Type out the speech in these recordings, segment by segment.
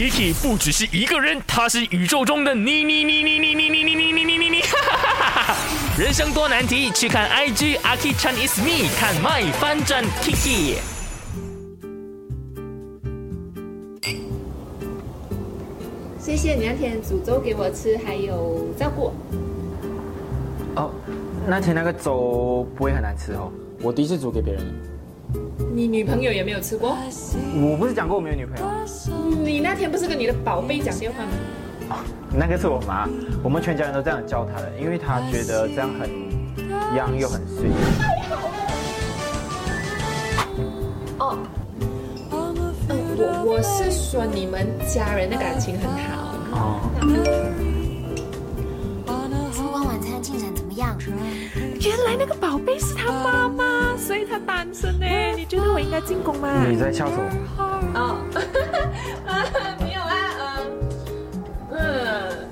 Kiki 不只是一个人，他是宇宙中的你你你你你你你你你你你你，人生多难题，去看 IG Aki Chan is me，看 My 翻转 Kiki。谢谢你那天煮粥给我吃，还有照顾。哦，那天那个粥不会很难吃哦，我第一次煮给别人。你女朋友也没有吃过？我不是讲过我没有女朋友？你那天不是跟你的宝贝讲电话吗？哦，那个是我妈，我们全家人都这样教她的，因为她觉得这样很 young 又很 sweet。哦，嗯，我我是说你们家人的感情很好。哦，烛光晚餐进展怎么样？原来那个宝贝是他妈妈，所以他单身呢。你觉得我应该进攻吗？你在笑什么？哦，没有啊，嗯。嗯，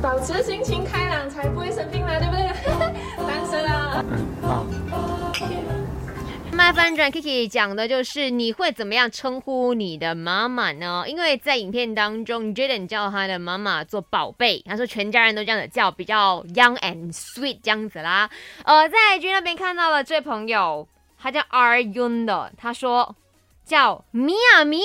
保持心情开朗才不会生病嘛，对不对？单身啊。嗯。啊。麦翻转 Kiki 讲的就是你会怎么样称呼你的妈妈呢？因为在影片当中，Jaden 叫他的妈妈做宝贝，他说全家人都这样子叫，比较 young and sweet 这样子啦。呃，在 IG 那边看到了这位朋友，他叫 R Yun 的，他说叫米亚米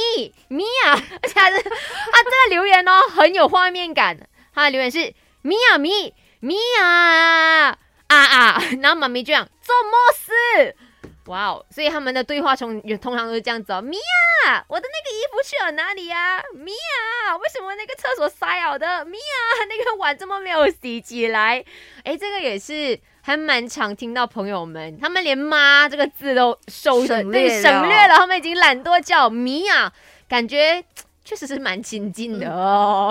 米亚，而且他是他这个留言哦很有画面感，他的留言是米亚米米亚啊啊，然后妈咪这样做么事？哇哦！所以他们的对话通通常都是这样子哦。米娅，我的那个衣服去了哪里呀？米娅，为什么那个厕所塞好的？米娅，那个碗怎么没有洗起来？哎，这个也是还蛮常听到朋友们，他们连“妈”这个字都收省略省略了，他们已经懒惰叫米娅，感觉确实是蛮亲近的哦。